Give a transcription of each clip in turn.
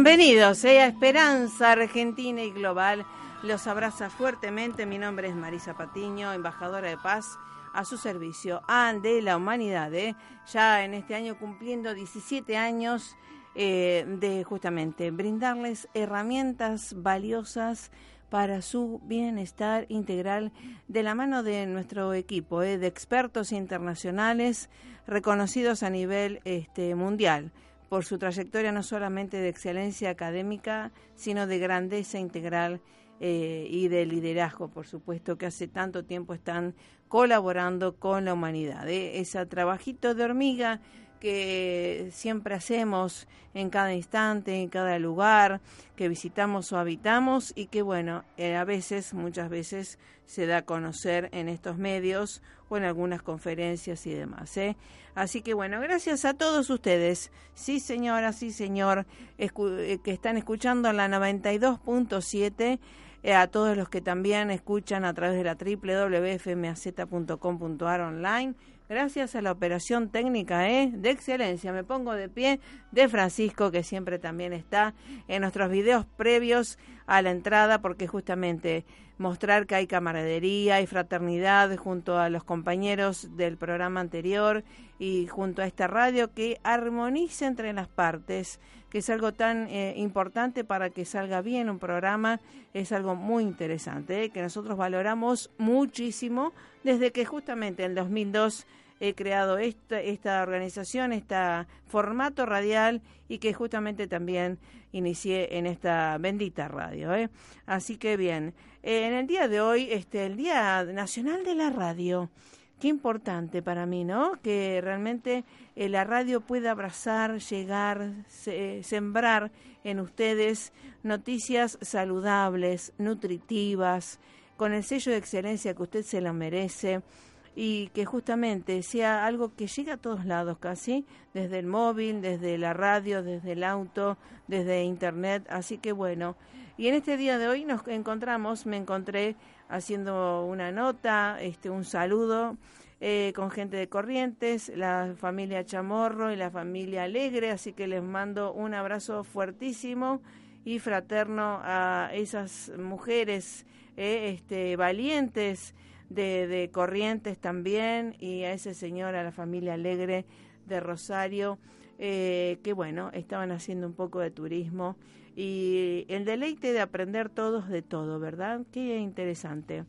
Bienvenidos eh, a Esperanza Argentina y Global. Los abraza fuertemente. Mi nombre es Marisa Patiño, embajadora de paz a su servicio de la humanidad. Eh. Ya en este año cumpliendo 17 años eh, de justamente brindarles herramientas valiosas para su bienestar integral de la mano de nuestro equipo de expertos internacionales reconocidos a nivel este, mundial por su trayectoria no solamente de excelencia académica, sino de grandeza integral eh, y de liderazgo, por supuesto, que hace tanto tiempo están colaborando con la humanidad. ¿eh? Ese trabajito de hormiga que siempre hacemos en cada instante, en cada lugar que visitamos o habitamos y que bueno, eh, a veces, muchas veces se da a conocer en estos medios o en algunas conferencias y demás. ¿eh? Así que bueno, gracias a todos ustedes, sí señora, sí señor, eh, que están escuchando la 92.7 eh, a todos los que también escuchan a través de la www.fmaz.com.ar online gracias a la operación técnica ¿eh? de excelencia. Me pongo de pie de Francisco, que siempre también está en nuestros videos previos a la entrada, porque justamente mostrar que hay camaradería y fraternidad junto a los compañeros del programa anterior y junto a esta radio que armonice entre las partes, que es algo tan eh, importante para que salga bien un programa, es algo muy interesante, ¿eh? que nosotros valoramos muchísimo desde que justamente en 2002 he creado esta, esta organización, este formato radial y que justamente también inicié en esta bendita radio. ¿eh? Así que bien, en el día de hoy, este, el Día Nacional de la Radio, qué importante para mí, ¿no? Que realmente eh, la radio pueda abrazar, llegar, sembrar en ustedes noticias saludables, nutritivas, con el sello de excelencia que usted se lo merece y que justamente sea algo que llegue a todos lados casi, desde el móvil, desde la radio, desde el auto, desde internet. Así que bueno, y en este día de hoy nos encontramos, me encontré haciendo una nota, este, un saludo eh, con gente de Corrientes, la familia Chamorro y la familia Alegre, así que les mando un abrazo fuertísimo y fraterno a esas mujeres eh, este, valientes de, Corrientes también y a ese señor, a la familia Alegre de Rosario, eh, que bueno, estaban haciendo un poco de turismo y el deleite de aprender todos de todo, ¿verdad? Qué interesante.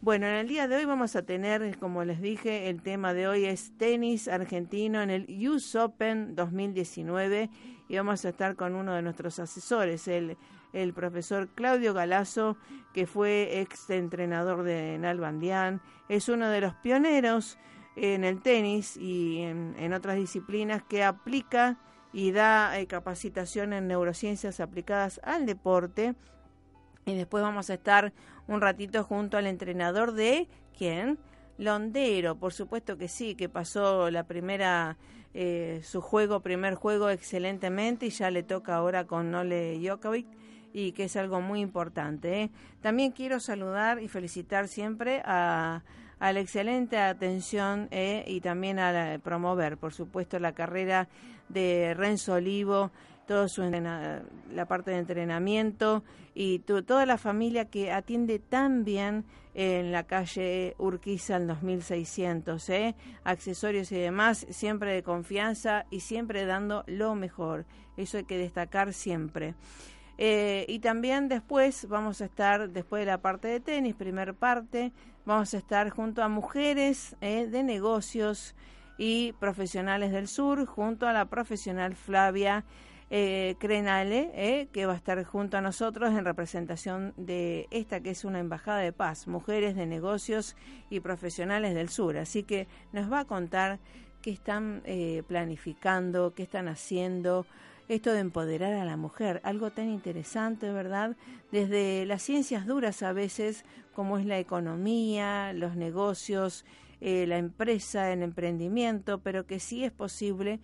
Bueno, en el día de hoy vamos a tener, como les dije, el tema de hoy es tenis argentino en el US Open 2019 y vamos a estar con uno de nuestros asesores, el el profesor Claudio Galazo, que fue ex entrenador de Nalbandián, es uno de los pioneros en el tenis y en, otras disciplinas que aplica y da eh, capacitación en neurociencias aplicadas al deporte Y después vamos a estar un ratito junto al entrenador de quién? Londero, por supuesto que sí, que pasó la primera eh, su juego, primer juego excelentemente y ya le toca ahora con Nole Jokovic y que es algo muy importante. ¿eh? También quiero saludar y felicitar siempre a, a la excelente atención ¿eh? y también a promover, por supuesto, la carrera de Renzo Olivo, toda su la parte de entrenamiento y toda la familia que atiende tan bien en la calle Urquiza en 2600, ¿eh? accesorios y demás, siempre de confianza y siempre dando lo mejor. Eso hay que destacar siempre. Eh, y también después vamos a estar, después de la parte de tenis, primer parte, vamos a estar junto a mujeres ¿eh? de negocios y profesionales del sur, junto a la profesional Flavia eh, Crenale, eh, que va a estar junto a nosotros en representación de esta que es una embajada de paz, mujeres de negocios y profesionales del sur. Así que nos va a contar qué están planificando, qué están haciendo, esto de empoderar a la mujer, algo tan interesante, ¿verdad? Desde las ciencias duras a veces, como es la economía, los negocios, eh, la empresa, el emprendimiento, pero que sí es posible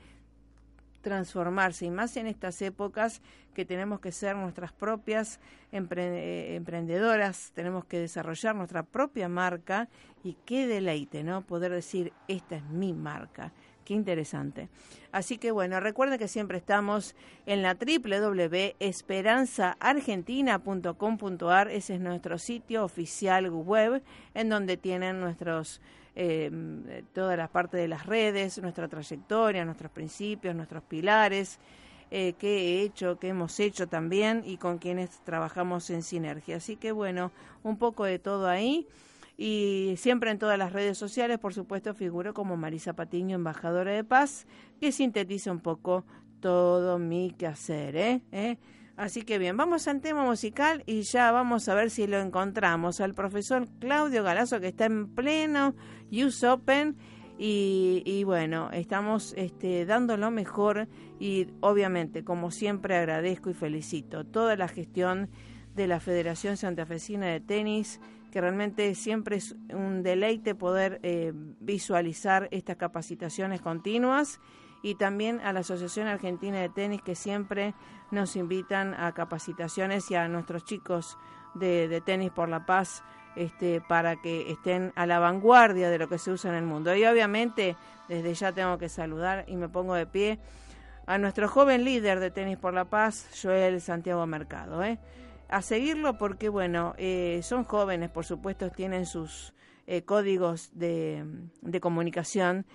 transformarse y más en estas épocas que tenemos que ser nuestras propias eh, emprendedoras, tenemos que desarrollar nuestra propia marca y qué deleite, ¿no? Poder decir, esta es mi marca. Qué interesante. Así que bueno, recuerden que siempre estamos en la www.esperanzaargentina.com.ar, ese es nuestro sitio oficial web en donde tienen nuestros eh, todas las partes de las redes, nuestra trayectoria, nuestros principios, nuestros pilares, eh, qué he hecho, qué hemos hecho también y con quienes trabajamos en sinergia. Así que bueno, un poco de todo ahí. Y siempre en todas las redes sociales, por supuesto, figuro como Marisa Patiño, embajadora de paz, que sintetiza un poco todo mi quehacer. ¿eh? ¿Eh? Así que bien, vamos al tema musical y ya vamos a ver si lo encontramos al profesor Claudio Galazo que está en pleno Use Open y, bueno, estamos este, dando lo mejor y obviamente, como siempre, agradezco y felicito toda la gestión de la Federación Santafesina de Tenis, que realmente siempre es un deleite poder eh, visualizar estas capacitaciones continuas y también a la Asociación Argentina de Tenis que siempre nos invitan a capacitaciones y a nuestros chicos de, tenis por la paz este, para que estén a la vanguardia de lo que se usa en el mundo. Y obviamente desde ya tengo que saludar y me pongo de pie a nuestro joven líder de tenis por la paz, Joel Santiago Mercado. ¿eh? A seguirlo porque, bueno, eh, son jóvenes, por supuesto, tienen sus eh, códigos de, de comunicación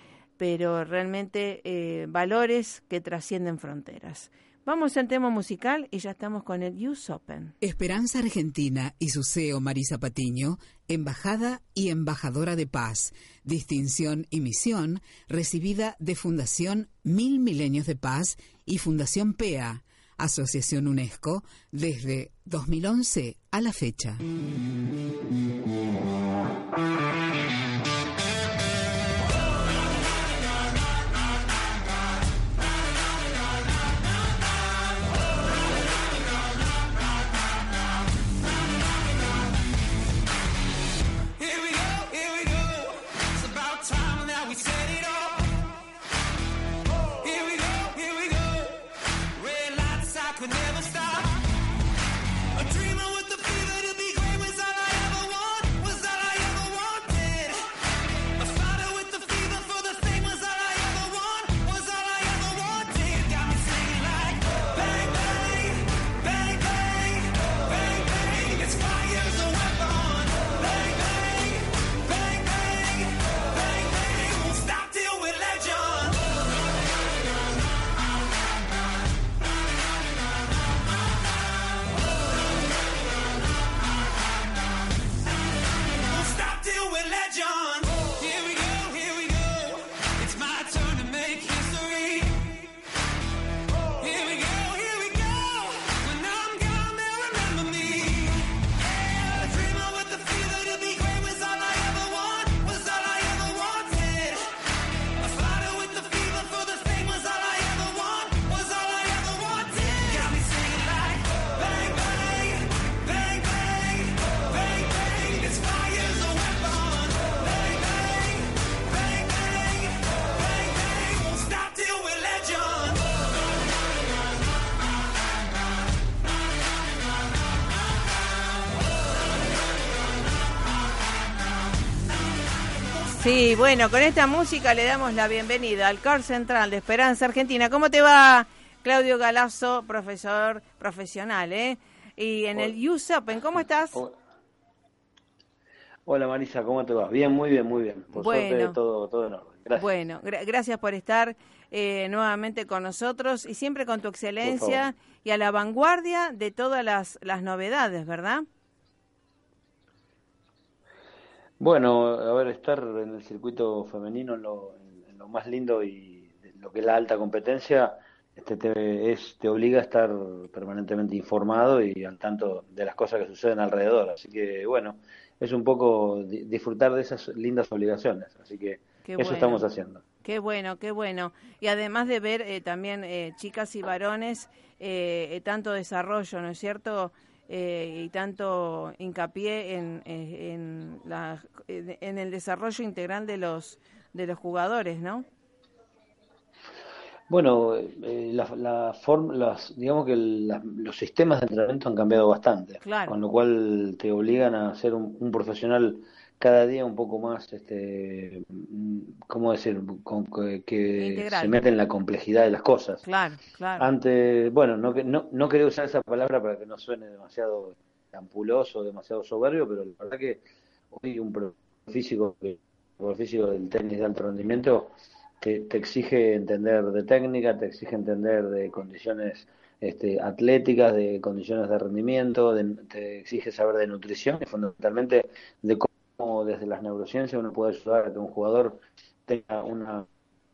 pero realmente eh, valores que trascienden fronteras. Vamos al tema musical y ya estamos con el Use Open. Esperanza Argentina y su CEO Marisa Patiño, embajada y embajadora de paz, distinción y misión recibida de Fundación Mil Milenios de Paz y Fundación PEA, Asociación UNESCO, desde 2011 a la fecha. Sí, bueno, con esta música le damos la bienvenida al Core Central de Esperanza Argentina. ¿Cómo te va, Claudio Galazo, profesor profesional, eh? Y en el USAPEN, ¿cómo estás? Hola Marisa, ¿cómo te va? Bien, muy bien, muy bien. Por bueno, suerte todo, todo en orden. Gracias. Bueno, gracias por estar eh, nuevamente con nosotros y siempre con tu excelencia y a la vanguardia de todas las, las novedades, ¿verdad? Bueno, a ver, estar en el circuito femenino en lo, lo más lindo y lo que es la alta competencia este te, es, te obliga a estar permanentemente informado y al tanto de las cosas que suceden alrededor. Así que, bueno, es un poco disfrutar de esas lindas obligaciones. Así que eso estamos haciendo. Qué bueno, qué bueno. Y además de ver eh, también eh, chicas y varones, eh, tanto desarrollo, ¿no es cierto? Y tanto hincapié en, en, la, en el desarrollo integral de los, de los jugadores, ¿no? Bueno, eh, la, forma, las, digamos que los sistemas de entrenamiento han cambiado bastante, con lo cual te obligan a ser un, profesional cada día un poco más, este, ¿cómo decir? Con, que se mete en la complejidad de las cosas. Claro, claro. Antes, bueno, no, no, no quería usar esa palabra para que no suene demasiado ampuloso, demasiado soberbio, pero la verdad que hoy un físico, un físico del tenis de alto rendimiento te, exige entender de técnica, te exige entender de condiciones este, atléticas, de condiciones de rendimiento, te exige saber de nutrición y fundamentalmente de cómo desde las neurociencias uno puede ayudar a que un jugador tenga una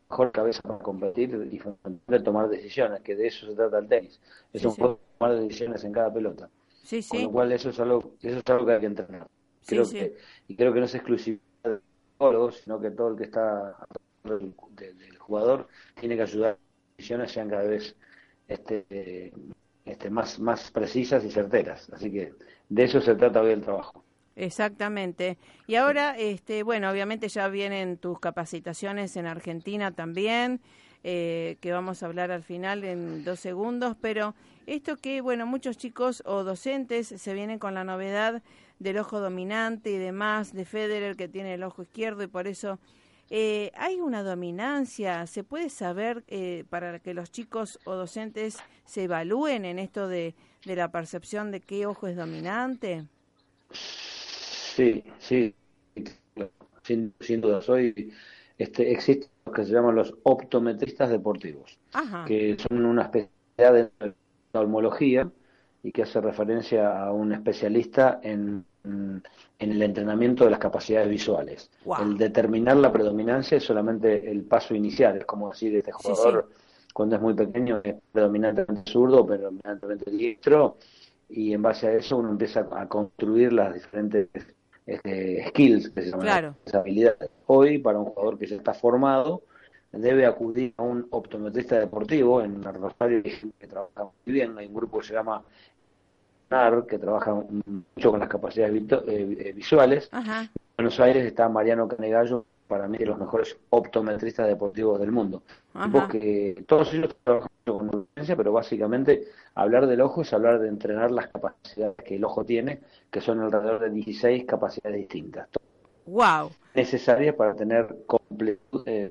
mejor cabeza para competir y fundamentalmente tomar decisiones, que de eso se trata el tenis. Es un juego de tomar decisiones en cada pelota. Sí, Con lo cual eso es algo, eso es algo que hay que entrenar. Creo que, y creo que no es exclusivo de los sino que todo el que está del, jugador tiene que ayudar a que las decisiones sean cada vez este, este, más, más precisas y certeras. Así que de eso se trata hoy el trabajo. Exactamente. Y ahora, este, bueno, obviamente ya vienen tus capacitaciones en Argentina también, eh, que vamos a hablar al final en dos segundos, pero esto que, bueno, muchos chicos o docentes se vienen con la novedad del ojo dominante y demás, de Federer que tiene el ojo izquierdo y por eso eh, ¿Hay una dominancia? ¿Se puede saber eh, para que los chicos o docentes se evalúen en esto de, la percepción de qué ojo es dominante? Sí, sí, sin, sin duda. Soy, este, existen lo que se llaman los optometristas deportivos, que son una especialidad de oftalmología y que hace referencia a un especialista en en el entrenamiento de las capacidades visuales. El determinar la predominancia es solamente el paso inicial, es como decir, este jugador cuando es muy pequeño es predominantemente zurdo, predominantemente diestro, y en base a eso uno empieza a construir las diferentes este, skills, que se llaman habilidades. Hoy, para un jugador que ya está formado, debe acudir a un optometrista deportivo en Rosario, que trabaja muy bien, hay un grupo que se llama que trabaja mucho con las capacidades eh, eh, visuales. En Buenos Aires está Mariano Canegallo, para mí de los mejores optometristas deportivos del mundo. que todos ellos trabajan con urgencia, pero básicamente hablar del ojo es hablar de entrenar las capacidades que el ojo tiene, que son alrededor de 16 capacidades distintas. Wow. Necesarias para tener eh,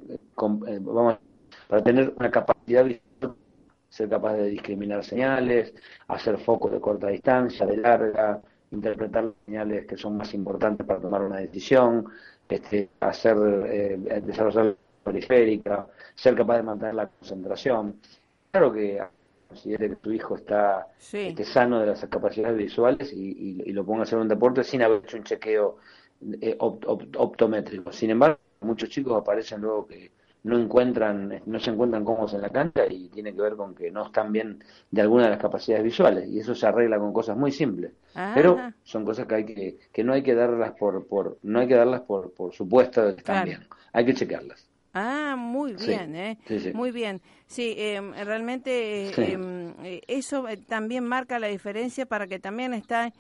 vamos, para tener una capacidad visual ser capaz de discriminar señales, hacer focos de corta distancia, de larga, interpretar las señales que son más importantes para tomar una decisión, este, hacer eh, desarrollar la periférica, ser capaz de mantener la concentración. Claro que considere que tu hijo está este, sano de las capacidades visuales y, lo ponga a hacer un deporte sin haber hecho un chequeo eh, optométrico. Sin embargo, muchos chicos aparecen luego que no encuentran, no se encuentran cómodos en la cancha y tiene que ver con que no están bien de alguna de las capacidades visuales y eso se arregla con cosas muy simples. Ah. Pero son cosas que hay que, que no hay que darlas por, por, no hay que darlas por, por supuesto que están bien, hay que chequearlas. Ah, muy bien, ¿eh? Muy bien. Sí, em, realmente em, eh, eso eh, también marca la diferencia para que también está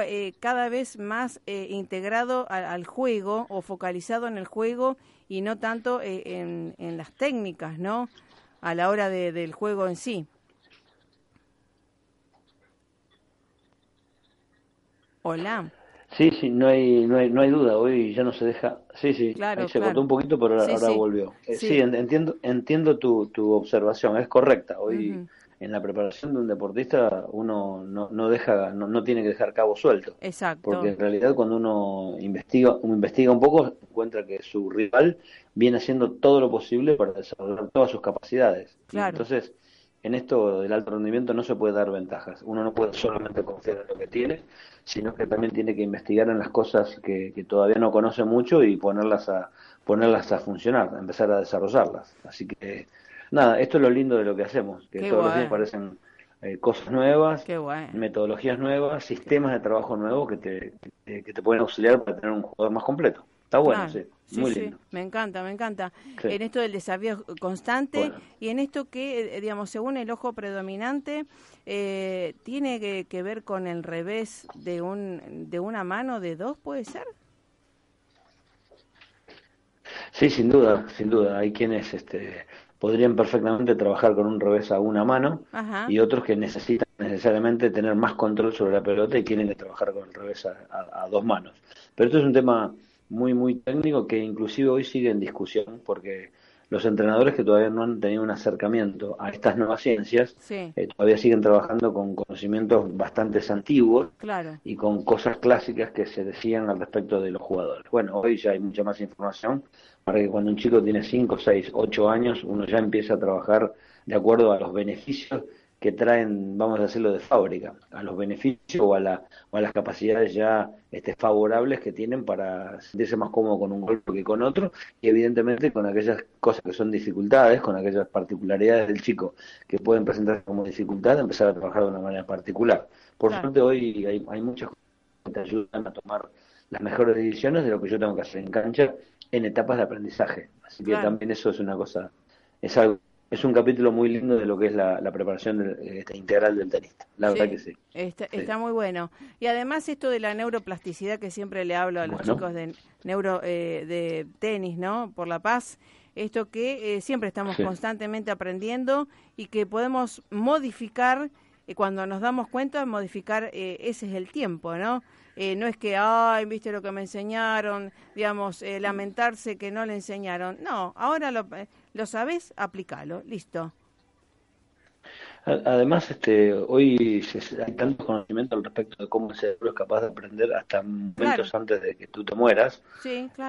eh, cada vez más integrado al juego o focalizado en el juego y no tanto eh, en, en, las técnicas, ¿no? A la hora de, del juego en sí. Hola. Sí, sí, no hay, no hay, no hay duda. Hoy ya no se deja. Sí, sí. ahí se cortó un poquito, pero ahora, volvió. Eh, sí. entiendo, entiendo tu, tu observación. Es correcta. Hoy en la preparación de un deportista uno no, no deja, no, no, tiene que dejar cabo suelto. Exacto. Porque en realidad cuando uno investiga, uno investiga un poco, encuentra que su rival viene haciendo todo lo posible para desarrollar todas sus capacidades. Claro. Entonces en esto del alto rendimiento no se puede dar ventajas. Uno no puede solamente confiar en lo que tiene, sino que también tiene que investigar en las cosas que, todavía no conoce mucho y ponerlas a ponerlas a funcionar, empezar a desarrollarlas. Así que nada, esto es lo lindo de lo que hacemos, que todos los días aparecen eh, cosas nuevas, metodologías nuevas, sistemas de trabajo nuevos que te, que te pueden auxiliar para tener un jugador más completo. Está bueno, sí. Muy lindo. me encanta, me encanta. En esto del desafío constante y en esto que, eh, digamos, según el ojo predominante, eh, tiene que, ver con el revés de, un, de una mano de dos, ¿puede ser? Sí, sin duda, sin duda. Hay quienes este, podrían perfectamente trabajar con un revés a una mano y otros que necesitan necesariamente tener más control sobre la pelota y tienen que trabajar con el revés a dos manos. Pero esto es un tema muy, muy técnico que inclusive hoy sigue en discusión porque los entrenadores que todavía no han tenido un acercamiento a estas nuevas ciencias eh, todavía siguen trabajando con conocimientos bastante antiguos y con cosas clásicas que se decían al respecto de los jugadores. Bueno, hoy ya hay mucha más información para que cuando un chico tiene 5, 6, 8 años uno ya empieza a trabajar de acuerdo a los beneficios que traen, vamos a decirlo de fábrica, a los beneficios o a, la, o a las capacidades ya este, favorables que tienen para sentirse más cómodo con un golpe que con otro y evidentemente con aquellas cosas que son dificultades, con aquellas particularidades del chico que pueden presentarse como dificultad, empezar a trabajar de una manera particular. Por suerte hoy hay, hay muchas cosas que te ayudan a tomar las mejores decisiones de lo que yo tengo que hacer en cancha en etapas de aprendizaje. Así que también eso es una cosa, es algo es un capítulo muy lindo de lo que es la, preparación este, integral del tenista. La verdad que sí. Está, muy bueno. Y además esto de la neuroplasticidad que siempre le hablo a los chicos de neuro eh, de tenis, ¿no? Por la paz. Esto que eh, siempre estamos constantemente aprendiendo y que podemos modificar y cuando nos damos cuenta, modificar eh, ese es el tiempo, ¿no? no es que, ay, viste lo que me enseñaron, digamos, lamentarse que no le enseñaron. No, ahora lo, lo sabes, aplícalo, listo. Además, este, hoy hay tanto conocimiento al respecto de cómo el cerebro es capaz de aprender hasta momentos antes de que tú te mueras,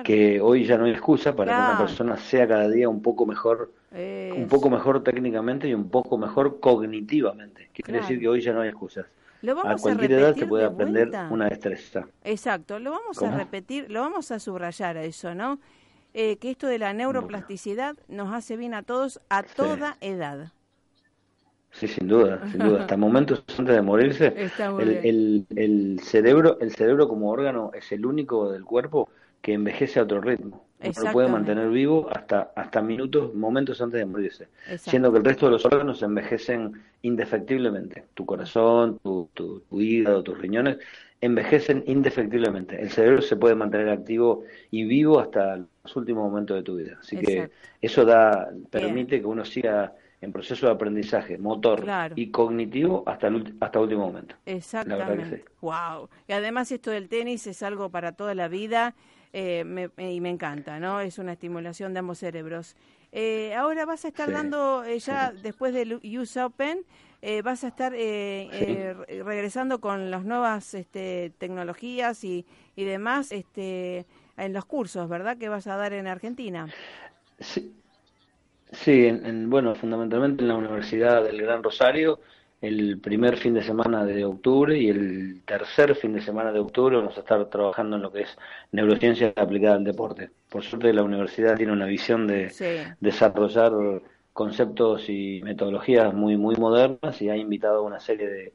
que hoy ya no hay excusa para que una persona sea cada día un poco mejor, un poco mejor técnicamente y un poco mejor cognitivamente. Quiere decir que hoy ya no hay excusas. a cualquier edad se puede aprender una destreza. Exacto, lo vamos a repetir, lo vamos a subrayar a eso, ¿no? Eh, que esto de la neuroplasticidad nos hace bien a todos a toda edad. Sí, sin duda, sin duda. Hasta momentos antes de morirse, el, el, cerebro, el cerebro como órgano es el único del cuerpo que envejece a otro ritmo. Uno lo puede mantener vivo hasta, hasta minutos, momentos antes de morirse. Siendo que el resto de los órganos envejecen indefectiblemente. Tu corazón, tu, tu, tu hígado, tus riñones envejecen indefectiblemente. El cerebro se puede mantener activo y vivo hasta los últimos momentos de tu vida. Así que eso da permite que uno siga en proceso de aprendizaje motor y cognitivo hasta el hasta último momento. Exactamente. Wow. Y además esto del tenis es algo para toda la vida eh, y me encanta, ¿no? Es una estimulación de ambos cerebros. Eh, ahora vas a estar dando eh, ya después del US Open eh, vas a estar eh, eh, regresando con las nuevas este, tecnologías y, y demás este, en los cursos, ¿verdad? Que vas a dar en Argentina. Sí, sí en, bueno, fundamentalmente en la Universidad del Gran Rosario, el primer fin de semana de octubre y el tercer fin de semana de octubre vamos a estar trabajando en lo que es neurociencia aplicada al deporte. Por suerte la universidad tiene una visión de desarrollar conceptos y metodologías muy muy modernas y ha invitado a una serie de,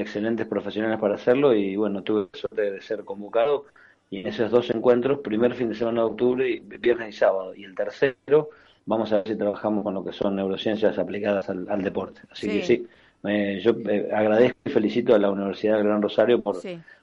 excelentes profesionales para hacerlo y bueno, tuve la suerte de ser convocado y en esos dos encuentros, primer fin de semana de octubre, y viernes y sábado, y el tercero, vamos a ver si trabajamos con lo que son neurociencias aplicadas al, deporte. Así que sí, yo eh, agradezco y felicito a la Universidad del Gran Rosario por,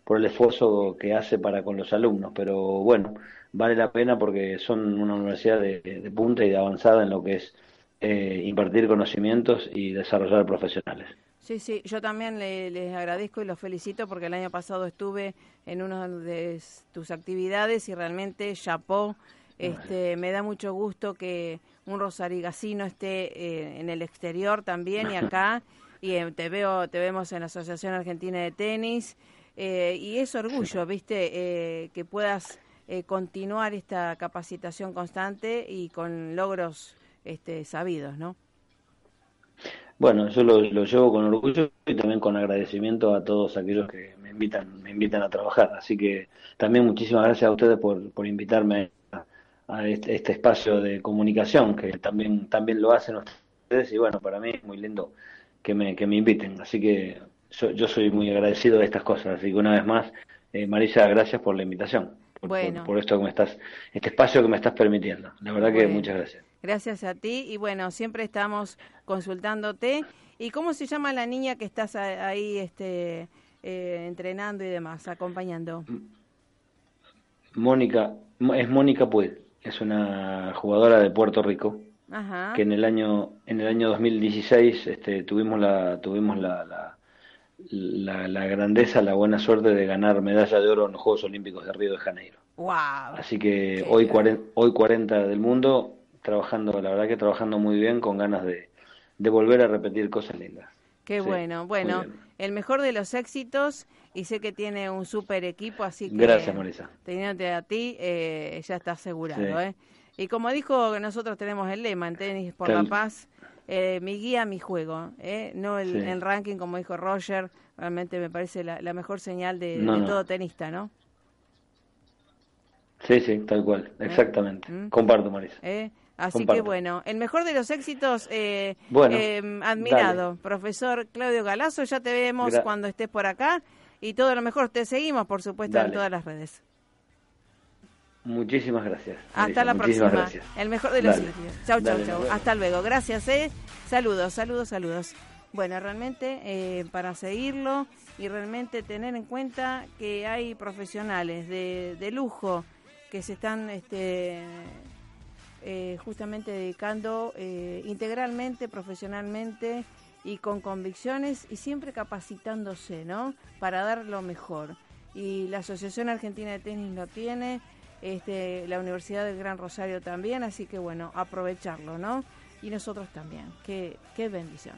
por el esfuerzo que hace para con los alumnos, pero bueno, vale la pena porque son una universidad de, de punta y de avanzada en lo que es eh, impartir conocimientos y desarrollar profesionales. Sí, sí, yo también les agradezco y los felicito porque el año pasado estuve en una de tus actividades y realmente chapó. Este, me da mucho gusto que un rosarigacino esté eh, en el exterior también y acá. Y eh, te veo, te vemos en la Asociación Argentina de Tenis. Eh, y es orgullo, viste, que puedas continuar esta capacitación constante y con logros este, sabidos, ¿no? Bueno, yo lo, llevo con orgullo y también con agradecimiento a todos aquellos que me invitan, me invitan a trabajar. Así que también muchísimas gracias a ustedes por, por invitarme a, este, este, espacio de comunicación que también, también lo hacen ustedes y bueno, para mí es muy lindo que me, que me inviten. Así que yo, soy muy agradecido de estas cosas. Así que una vez más, eh, Marisa, gracias por la invitación, por, por, esto que me estás, este espacio que me estás permitiendo. La verdad que muchas gracias. Gracias a ti y bueno, siempre estamos consultándote. ¿Y cómo se llama la niña que estás ahí este, eh, entrenando y demás, acompañando? Mónica, es Mónica Puig, es una jugadora de Puerto Rico. que en el año en el año 2016 este, tuvimos la tuvimos la, la, la, grandeza, la buena suerte de ganar medalla de oro en los Juegos Olímpicos de Río de Janeiro. Wow. Así que hoy, hoy 40 del mundo trabajando, la verdad que trabajando muy bien, con ganas de, de volver a repetir cosas lindas. Qué bueno, bueno, el mejor de los éxitos y sé que tiene un super equipo, así que... Gracias, Marisa. Teniéndote a ti, eh, ya está asegurado, ¿eh? Y como dijo, nosotros tenemos el lema en Tenis por la Paz, eh, mi guía, mi juego, ¿eh? no el, ranking como dijo Roger, realmente me parece la, mejor señal de, todo tenista, ¿no? Sí, sí, tal cual, ¿Eh? exactamente. ¿Mm? Comparto, Marisa. ¿Eh? Así que bueno, el mejor de los éxitos, eh, em, admirado, profesor Claudio Galazo, ya te vemos cuando estés por acá y todo lo mejor, te seguimos por supuesto en todas las redes. Muchísimas gracias. Hasta la próxima. El mejor de los éxitos. Chau, chau, chau. Hasta luego. Gracias, eh. Saludos, saludos, saludos. Bueno, realmente eh, para seguirlo y realmente tener en cuenta que hay profesionales de, de lujo que se están este, eh, justamente dedicando eh, integralmente, profesionalmente y con convicciones y siempre capacitándose, ¿no? Para dar lo mejor. Y la Asociación Argentina de Tenis lo tiene, este, la Universidad del Gran Rosario también, así que bueno, aprovecharlo, ¿no? Y nosotros también, qué, qué bendición.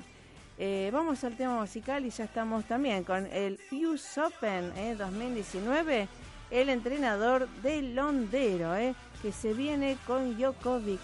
Eh, vamos al tema musical y ya estamos también con el US Open 2019 el entrenador de Londero, ¿eh? Que se viene con Jokovic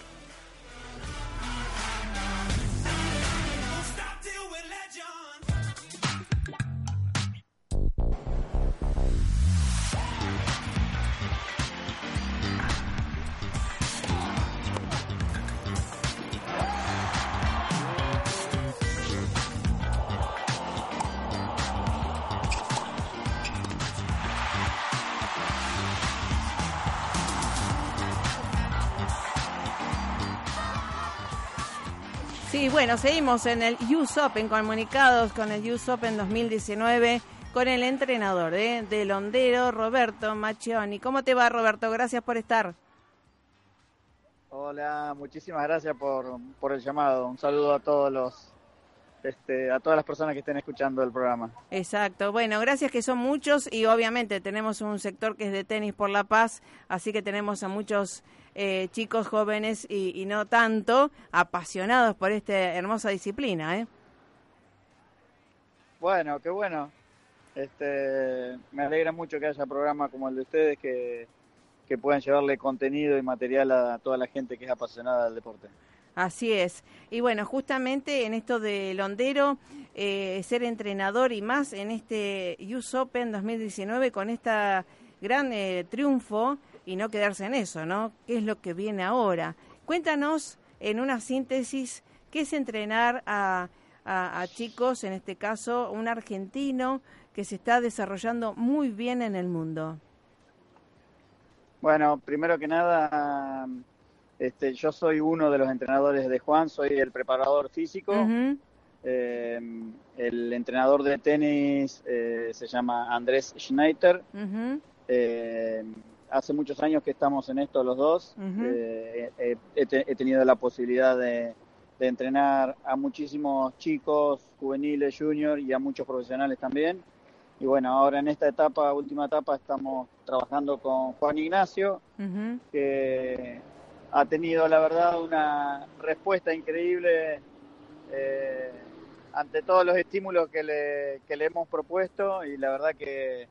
Sí, bueno, seguimos en el US Open, comunicados con el US Open 2019 con el entrenador ¿eh? de Londero, Roberto Machioni. ¿Cómo te va, Roberto? Gracias por estar. Hola, muchísimas gracias por, por el llamado. Un saludo a todos los este, a todas las personas que estén escuchando el programa. Exacto. Bueno, gracias que son muchos y obviamente tenemos un sector que es de tenis por la paz, así que tenemos a muchos eh, chicos jóvenes y, no tanto apasionados por esta hermosa disciplina. ¿eh? Bueno, qué bueno. Este, me alegra mucho que haya programas como el de ustedes que, que puedan llevarle contenido y material a toda la gente que es apasionada del deporte. Así es. Y bueno, justamente en esto de Londero, eh, ser entrenador y más en este US Open 2019 con esta gran eh, triunfo, y no quedarse en eso, ¿no? ¿Qué es lo que viene ahora? Cuéntanos en una síntesis qué es entrenar a, a, chicos, en este caso un argentino que se está desarrollando muy bien en el mundo. Bueno, primero que nada, este, yo soy uno de los entrenadores de Juan, soy el preparador físico. Eh, el entrenador de tenis eh, se llama Andrés Schneider hace muchos años que estamos en esto los dos. Eh, he, tenido la posibilidad de, de entrenar a muchísimos chicos, juveniles, juniors y a muchos profesionales también. Y bueno, ahora en esta etapa, última etapa, estamos trabajando con Juan Ignacio, que ha tenido la verdad una respuesta increíble eh, ante todos los estímulos que le, que le hemos propuesto y la verdad que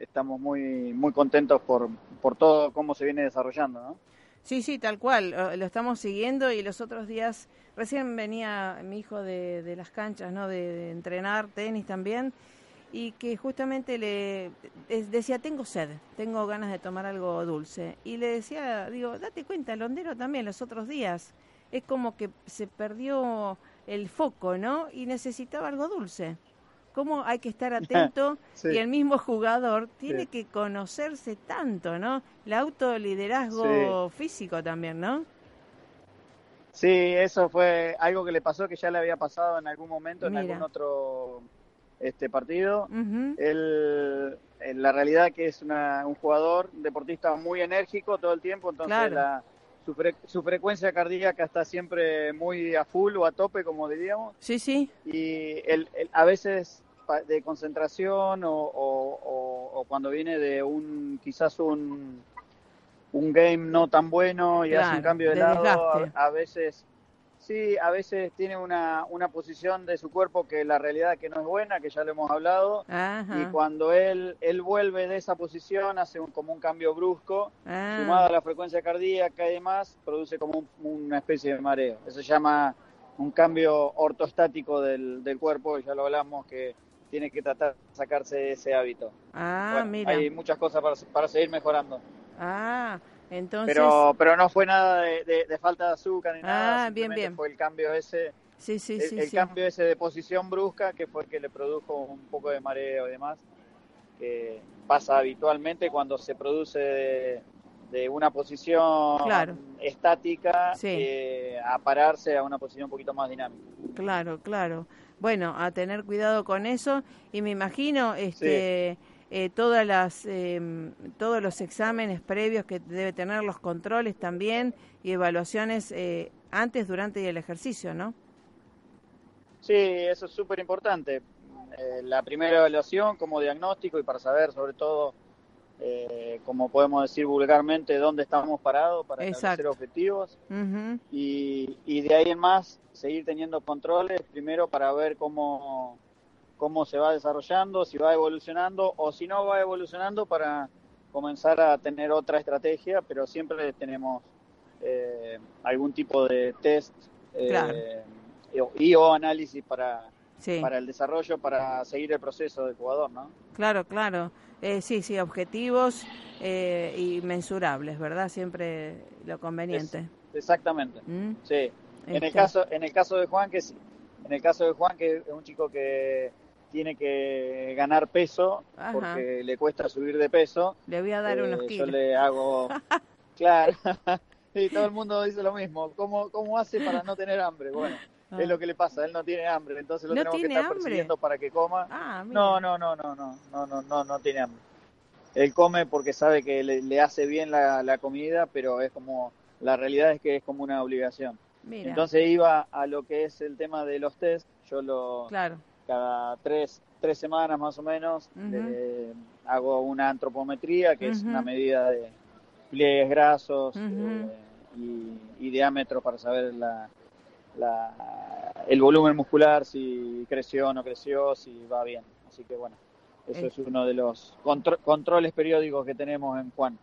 estamos muy, muy contentos por, por todo cómo se viene desarrollando. ¿no? Sí, sí, tal cual. Lo estamos siguiendo y los otros días, recién venía mi hijo de, de las canchas, ¿no? De, entrenar tenis también y que justamente le decía, tengo sed, tengo ganas de tomar algo dulce. Y le decía, digo, date cuenta, el hondero también los otros días. Es como que se perdió el foco, ¿no? Y necesitaba algo dulce cómo hay que estar atento y el mismo jugador tiene que conocerse tanto, ¿no? El autoliderazgo físico también, ¿no? Sí, eso fue algo que le pasó que ya le había pasado en algún momento en algún otro este partido. Él, en la realidad que es un jugador, deportista muy enérgico todo el tiempo, entonces la, su, frecuencia cardíaca está siempre muy a full o a tope, como diríamos. Sí, sí. Y él, a veces de concentración o, cuando viene de un quizás un, un game no tan bueno y hace un cambio de, lado, a, veces sí, a veces tiene una, una posición de su cuerpo que la realidad que no es buena, que ya lo hemos hablado, y cuando él, él vuelve de esa posición hace un, como un cambio brusco, ah. sumado a la frecuencia cardíaca y demás, produce como una especie de mareo. Eso se llama un cambio ortostático del, del cuerpo, ya lo hablamos que tiene que tratar de sacarse ese hábito. Ah, mira. Hay muchas cosas para, para seguir mejorando. Ah, entonces... Pero, pero no fue nada de, falta de azúcar ni nada. Ah, bien, bien. Fue el cambio ese... Sí, sí, el, sí, el cambio ese de posición brusca que fue el que le produjo un poco de mareo y demás, que pasa habitualmente cuando se produce de, una posición estática eh, a pararse a una posición un poquito más dinámica. Claro, claro bueno, a tener cuidado con eso y me imagino este eh, todas las em, todos los exámenes previos que debe tener los controles también y evaluaciones eh, antes, durante y el ejercicio, ¿no? Sí, eso es súper importante. Eh, la primera evaluación como diagnóstico y para saber sobre todo eh, como podemos decir vulgarmente, dónde estamos parados para establecer objetivos y, y, de ahí en más seguir teniendo controles, primero para ver cómo, cómo se va desarrollando, si va evolucionando o si no va evolucionando para comenzar a tener otra estrategia, pero siempre tenemos eh, algún tipo de test eh, y, o análisis para, para el desarrollo, para seguir el proceso del jugador, ¿no? Claro, claro. Eh, sí, sí, objetivos eh, y mensurables, ¿verdad? Siempre lo conveniente. exactamente. ¿Mm? Sí. En el caso, en el caso de Juan, que en el caso de Juan, que es un chico que tiene que ganar peso porque le cuesta subir de peso. Le voy a dar unos kilos. Eh, yo le hago, claro. y todo el mundo dice lo mismo. ¿Cómo, ¿Cómo hace para no tener hambre? Bueno, es lo que le pasa, él no tiene hambre, entonces lo tenemos que estar persiguiendo para que coma. Ah, no, no, no, no, no, no, no, no, no tiene hambre. Él come porque sabe que le, hace bien la, la, comida, pero es como, la realidad es que es como una obligación. Entonces iba a lo que es el tema de los test, yo lo, claro. Cada tres, tres semanas más o menos, hago una antropometría, que es una medida de pliegues grasos eh, y, y diámetro para saber la, la, el volumen muscular, si creció o no creció, si va bien. Así que bueno, eso es uno de los controles periódicos que tenemos en Juan.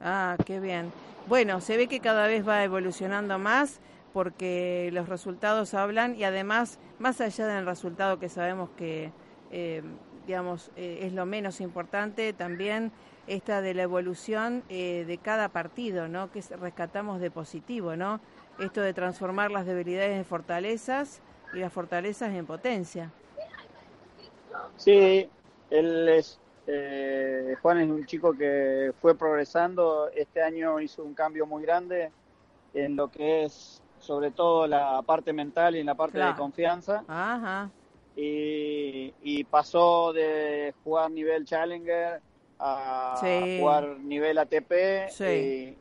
Ah, qué bien. Bueno, se ve que cada vez va evolucionando más porque los resultados hablan y además, más allá del resultado que sabemos que, eh, digamos, eh, es lo menos importante, también esta de la evolución eh, de cada partido, ¿no? Que rescatamos de positivo, ¿no? esto de transformar las debilidades en fortalezas y las fortalezas en potencia. Sí, él es, eh, Juan es un chico que fue progresando, este año hizo un cambio muy grande en lo que es sobre todo la parte mental y en la parte de confianza. Ajá. Y, y pasó de jugar nivel Challenger a jugar nivel ATP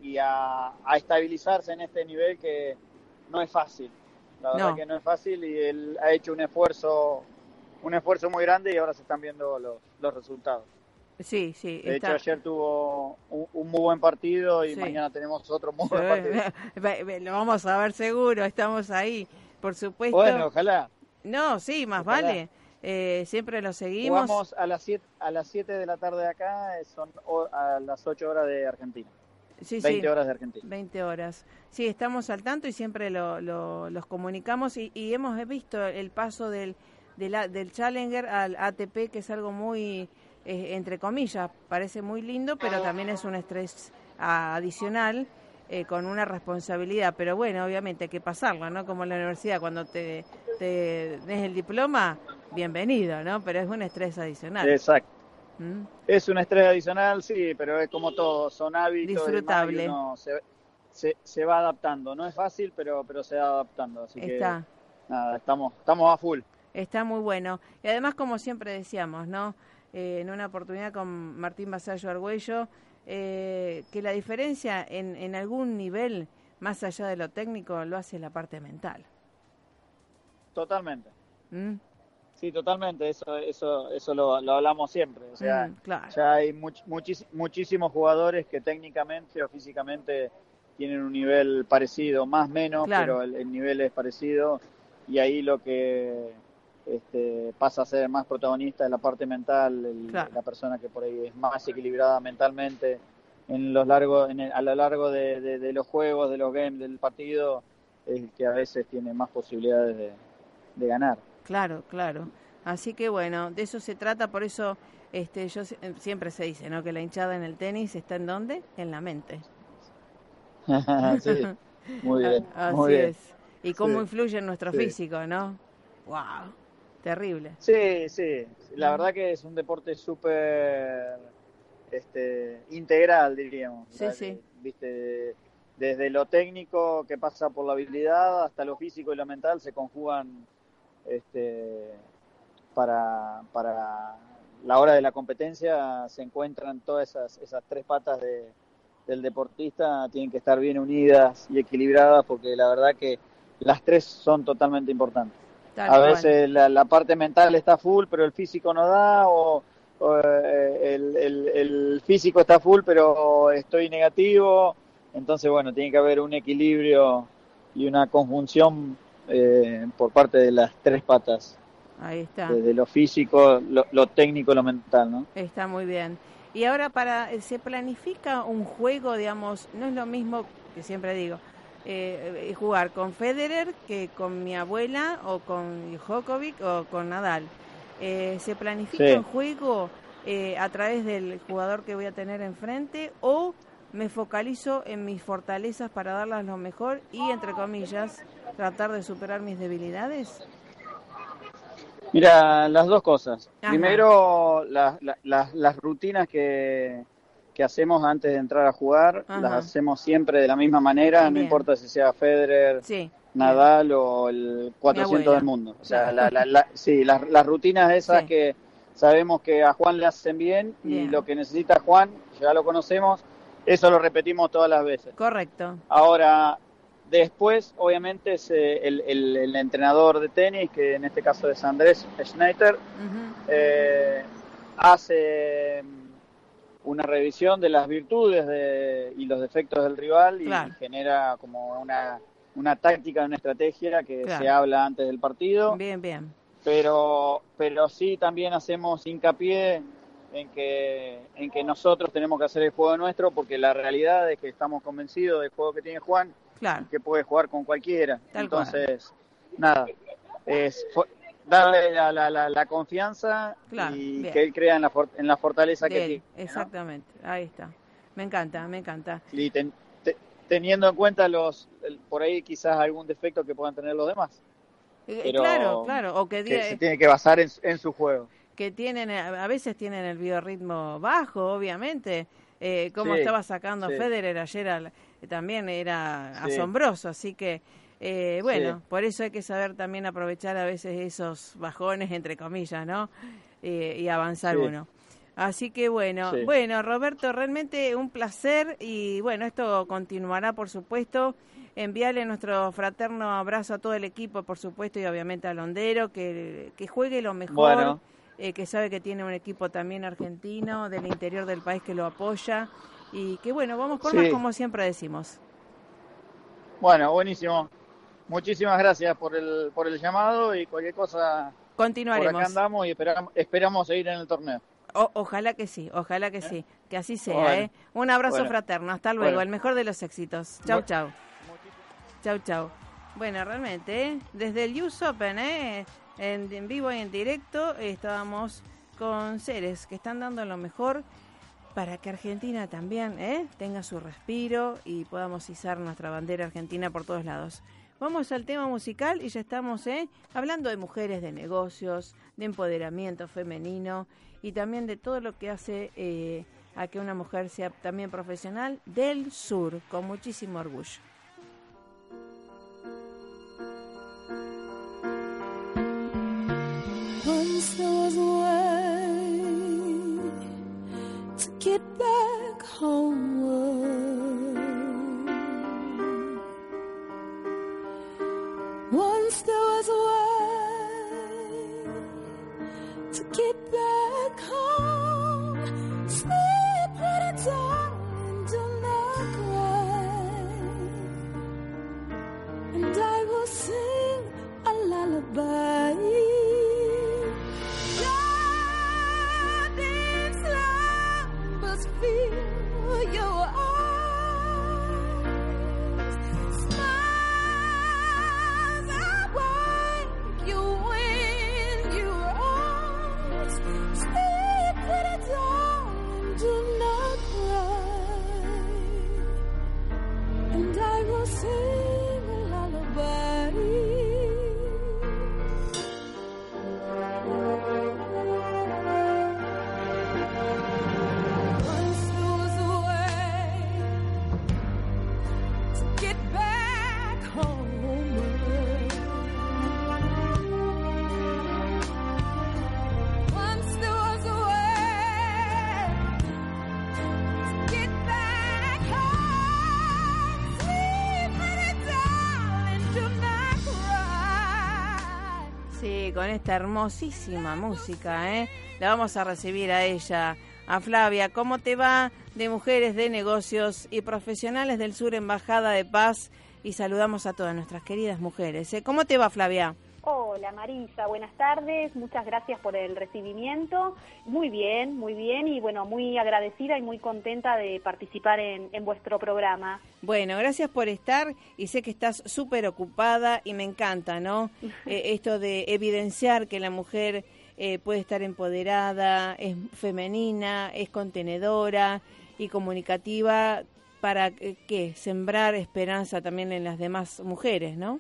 y, a, estabilizarse en este nivel que no es fácil. La verdad que no es fácil y él ha hecho un esfuerzo, un esfuerzo muy grande y ahora se están viendo los, los resultados. Sí, sí. De hecho, ayer tuvo un, muy buen partido y mañana tenemos otro muy buen partido. Lo vamos a ver seguro, estamos ahí, por supuesto. Bueno, ojalá. No, sí, más vale. Eh, siempre lo seguimos. Jugamos a las 7 a las siete de la tarde de acá, eh, son a las 8 horas de Argentina. Sí, 20 horas de Argentina. 20 horas. Sí, estamos al tanto y siempre lo, los comunicamos y, hemos visto el paso del, del Challenger al ATP, que es algo muy, eh, entre comillas, parece muy lindo, pero también es un estrés adicional. con una responsabilidad, pero bueno, obviamente hay que pasarla, ¿no? Como en la universidad, cuando te, te des el diploma, bienvenido, ¿no? Pero es un estrés adicional. Exacto. ¿Mm? Es un estrés adicional, sí, pero es como todo, son hábitos. Disfrutable. se, se, va adaptando. No es fácil, pero, pero se va adaptando. Así Está. que, nada, estamos, estamos a full. Está muy bueno. Y además, como siempre decíamos, ¿no? Eh, en una oportunidad con Martín Basallo Argüello, eh, que la diferencia en, en algún nivel, más allá de lo técnico, lo hace la parte mental. Totalmente. ¿Mm? Sí, totalmente, eso eso eso lo, hablamos siempre. O sea, mm, ya hay muchísimos jugadores que técnicamente o físicamente tienen un nivel parecido, más menos, pero el, nivel es parecido y ahí lo que este, pasa a ser más protagonista es la parte mental, la persona que por ahí es más equilibrada mentalmente en los largos, en a lo largo de, los juegos, de los games, del partido, es el que a veces tiene más posibilidades de, de ganar. Claro, claro. Así que bueno, de eso se trata, por eso este, yo siempre se dice, ¿no? Que la hinchada en el tenis está en dónde? En la mente. sí, muy bien. Así es. Y cómo influye en nuestro físico, ¿no? Wow, terrible. Sí, sí. La verdad que es un deporte súper este, integral, diríamos. Sí, sí. Viste, desde lo técnico que pasa por la habilidad hasta lo físico y lo mental se conjugan este, para, para la hora de la competencia se encuentran todas esas, esas tres patas de, del deportista, tienen que estar bien unidas y equilibradas porque la verdad que las tres son totalmente importantes. A veces la, parte mental está full, pero el físico no da, o, eh, el, el, el, físico está full, pero estoy negativo. Entonces, bueno, tiene que haber un equilibrio y una conjunción eh, por parte de las tres patas. Ahí está. Desde lo físico, lo, lo técnico, lo mental, ¿no? Está muy bien. Y ahora para se planifica un juego, digamos, no es lo mismo que siempre digo, eh, jugar con Federer que con mi abuela o con Djokovic o con Nadal. Eh, ¿Se planifica un juego eh, a través del jugador que voy a tener enfrente o me focalizo en mis fortalezas para darlas lo mejor y, entre comillas, tratar de superar mis debilidades? Mira, las dos cosas. Primero, las rutinas que, que hacemos antes de entrar a jugar, las hacemos siempre de la misma manera, no importa si sea Federer, Nadal o el 400 del mundo. O sea, la, sí, las, rutinas esas que sabemos que a Juan le hacen bien, y lo que necesita Juan, ya lo conocemos, eso lo repetimos todas las veces. Correcto. Ahora, Después, obviamente, es eh, el, entrenador de tenis, que en este caso es Andrés Schneider, eh, hace una revisión de las virtudes y los defectos del rival y genera como una, una táctica, una estrategia que se habla antes del partido. Bien, bien. Pero, pero sí también hacemos hincapié en que, en que nosotros tenemos que hacer el juego nuestro porque la realidad es que estamos convencidos del juego que tiene Juan que puede jugar con cualquiera. Entonces, nada, es darle la, confianza y que él crea en la, en la fortaleza que tiene. Exactamente, ahí está. Me encanta, me encanta. Y teniendo en cuenta los, por ahí quizás algún defecto que puedan tener los demás. Eh, claro, claro. O que, se tiene que basar en, su juego. Que tienen, a veces tienen el biorritmo bajo, obviamente. Eh, como estaba sacando Federer ayer también era asombroso, así que eh, bueno, por eso hay que saber también aprovechar a veces esos bajones, entre comillas, ¿no? Eh, y avanzar uno. Así que bueno, bueno, Roberto, realmente un placer y bueno, esto continuará, por supuesto. Enviarle nuestro fraterno abrazo a todo el equipo, por supuesto, y obviamente a Londero, que, que juegue lo mejor, eh, que sabe que tiene un equipo también argentino del interior del país que lo apoya y que bueno, vamos por más como siempre decimos. Bueno, buenísimo. Muchísimas gracias por el, por el llamado y cualquier cosa. Continuaremos. Por acá andamos y esperamos, esperamos seguir en el torneo. ojalá que sí, ojalá que ¿Eh? sí, que así sea. ¿eh? Un abrazo fraterno, hasta luego, el mejor de los éxitos. Chau, chau. Chau, chau. Bueno, realmente, ¿eh? desde el US Open, ¿eh? en, en vivo y en directo, estábamos con seres que están dando lo mejor para que Argentina también ¿eh? tenga su respiro y podamos izar nuestra bandera argentina por todos lados. Vamos al tema musical y ya estamos ¿eh? hablando de mujeres, de negocios, de empoderamiento femenino y también de todo lo que hace eh, a que una mujer sea también profesional del sur, con muchísimo orgullo. back con esta hermosísima música, ¿eh? La vamos a recibir a ella, a Flavia. ¿Cómo te va de Mujeres de Negocios y Profesionales del Sur Embajada de Paz? Y saludamos a todas nuestras queridas mujeres. ¿eh? ¿Cómo te va, Flavia? Hola Marisa, buenas tardes, muchas gracias por el recibimiento. Muy bien, muy bien y bueno, muy agradecida y muy contenta de participar en, vuestro programa. Bueno, gracias por estar y sé que estás súper ocupada y me encanta, ¿no? Eh, esto de evidenciar que la mujer eh, puede estar empoderada, es femenina, es contenedora y comunicativa para eh, ¿qué? sembrar esperanza también en las demás mujeres, ¿no?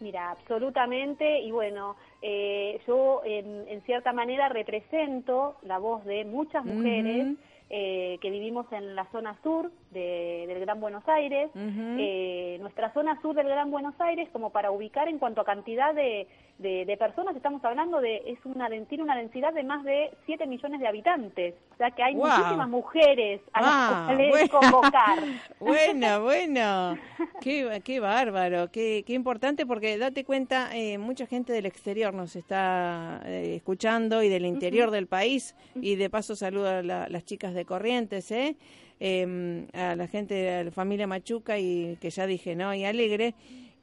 Mira, absolutamente, y bueno, eh, yo en, cierta manera represento la voz de muchas mujeres eh, que vivimos en la zona sur del Gran Buenos Aires. Eh, nuestra zona sur del Gran Buenos Aires, como para ubicar en cuanto a cantidad de, de, personas, estamos hablando de, es una, tiene una densidad de más de 7 millones de habitantes. O sea que hay muchísimas mujeres a las ah, cuales convocar. bueno, bueno. Qué, qué bárbaro, qué, qué importante, porque date cuenta, eh, mucha gente del exterior nos está eh, escuchando y del interior del país, y de paso saludo a las chicas de Corrientes, ¿eh? Em, a la gente de la familia Machuca y que ya dije, ¿no? Y Alegre,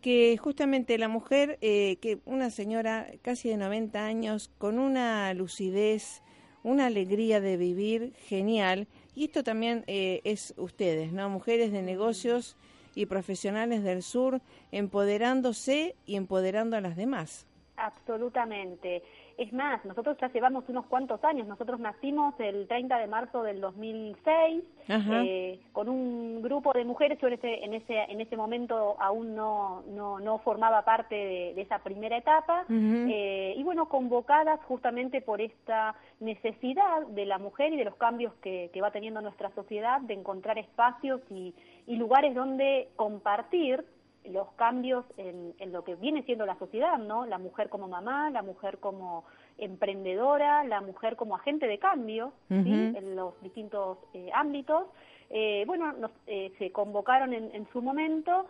que justamente la mujer, eh, que una señora casi de 90 años, con una lucidez, una alegría de vivir genial, y esto también eh, es ustedes, ¿no? Mujeres de negocios y profesionales del sur, empoderándose y empoderando a las demás. Absolutamente. Es más, nosotros ya llevamos unos cuantos años. Nosotros nacimos el 30 de marzo del 2006 eh, con un grupo de mujeres. Yo en ese, en ese, en ese momento aún no, no, no formaba parte de, esa primera etapa. eh, y bueno, convocadas justamente por esta necesidad de la mujer y de los cambios que, que va teniendo nuestra sociedad de encontrar espacios y, y lugares donde compartir los cambios en, lo que viene siendo la sociedad, ¿no? La mujer como mamá, la mujer como emprendedora, la mujer como agente de cambio en los distintos eh, ámbitos. Eh, bueno, se convocaron en, su momento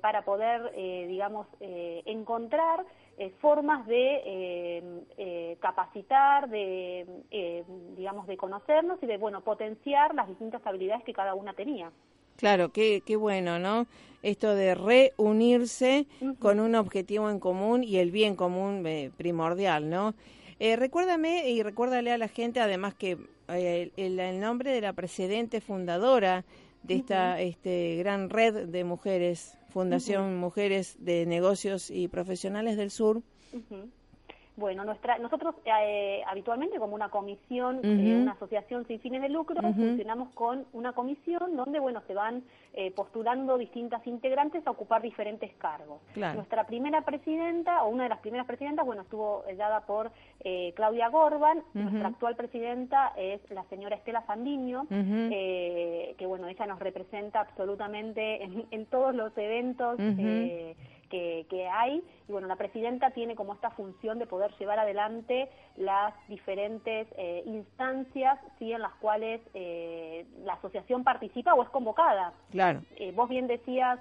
para poder, digamos, encontrar formas de capacitar, de, digamos, de conocernos y de, bueno, potenciar las distintas habilidades que cada una tenía. Claro, qué, qué bueno, ¿no? Esto de reunirse con un objetivo en común y el bien común eh, primordial, ¿no? Eh, recuérdame y recuérdale a la gente, además, que eh, el, nombre de la presidente fundadora de esta este, gran red de mujeres, Fundación Mujeres de Negocios y Profesionales del Sur. Bueno, nuestra, nosotros eh, habitualmente como una comisión, eh, una asociación sin fines de lucro, funcionamos con una comisión donde, bueno, se van eh, postulando distintas integrantes a ocupar diferentes cargos. Nuestra primera presidenta, o una de las primeras presidentas, bueno, estuvo dada por Claudia Gorban, nuestra actual presidenta es la señora Estela Fandiño, que, bueno, ella nos representa absolutamente en, en todos los eventos que, hay. Y bueno, la presidenta tiene como esta función de poder llevar adelante las diferentes eh, instancias ¿sí? en las cuales eh, la asociación participa o es convocada. Claro. Eh, vos bien decías,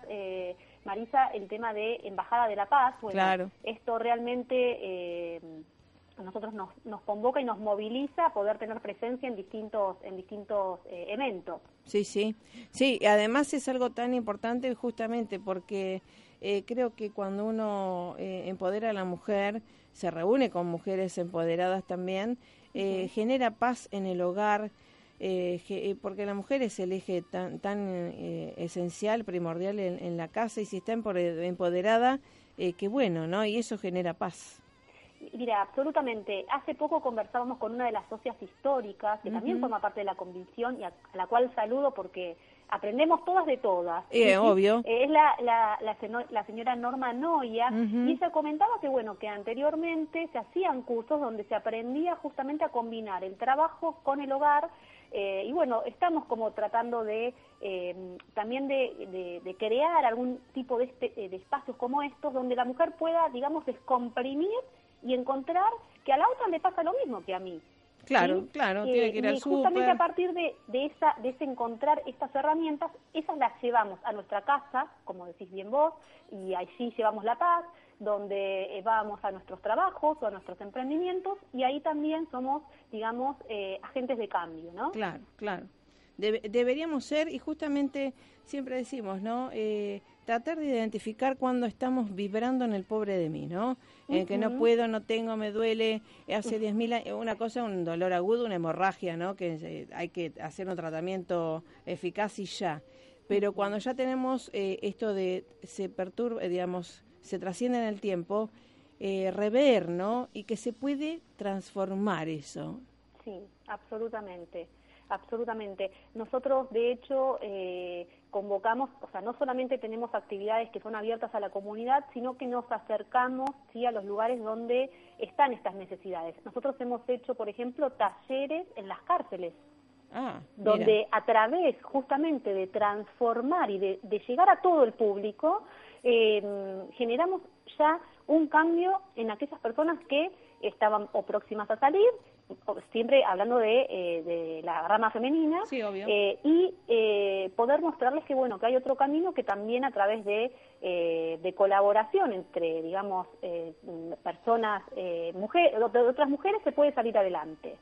Marisa, el tema de Embajada de la Paz. Bueno, claro. Esto realmente a nosotros nos, nos, convoca y nos moviliza a poder tener presencia en distintos en distintos eventos. Sí, sí, sí. Además es algo tan importante justamente porque eh, creo que cuando uno eh, empodera a la mujer, se reúne con mujeres empoderadas también, eh, genera paz en el hogar, porque la mujer es el eje tan, tan esencial, primordial en, la casa, y si está empoderada, qué bueno, ¿no? Y eso genera paz. Mira, absolutamente. Hace poco conversábamos con una de las socias históricas, que también forma parte de la convención y a la cual saludo porque aprendemos todas de todas. Eh, obvio. es la, la, la, señora Norma Noya, y ella comentaba que, bueno, que anteriormente se hacían cursos donde se aprendía justamente a combinar el trabajo con el hogar, eh, y bueno, estamos como tratando de eh, también de, de, crear algún tipo de, este, de espacios como estos donde la mujer pueda, digamos, descomprimir y encontrar que a la otra le pasa lo mismo que a mí. Claro, claro, tiene que ir al Y justamente a partir de, de, esa, de ese encontrar estas herramientas, esas las llevamos a nuestra casa, como decís bien vos, y allí llevamos la paz, donde eh, vamos a nuestros trabajos o a nuestros emprendimientos, y ahí también somos, digamos, eh, agentes de cambio, ¿no? Claro, claro. deberíamos ser, y justamente siempre decimos, ¿no? Eh, tratar de identificar cuando estamos vibrando en el pobre de mí, ¿no? Eh, que no puedo, no tengo, me duele, hace 10.000 años, una cosa, un dolor agudo, una hemorragia, ¿no? Que eh, hay que hacer un tratamiento eficaz y ya. Pero cuando ya tenemos eh, esto de se perturba, digamos, se trasciende en el tiempo, rever, ¿no? Y que se puede transformar eso. Sí, absolutamente absolutamente. Nosotros, de hecho, eh, convocamos, o sea, no solamente tenemos actividades que son abiertas a la comunidad, sino que nos acercamos ¿sí? a los lugares donde están estas necesidades. Nosotros hemos hecho, por ejemplo, talleres en las cárceles. Ah, donde a través justamente de transformar y de, llegar a todo el público, eh, generamos ya un cambio en aquellas personas que estaban o próximas a salir siempre hablando de, eh, de la rama femenina, eh, y eh, poder mostrarles que bueno que hay otro camino que también a través de, de colaboración entre digamos personas mujeres de otras mujeres se puede salir adelante.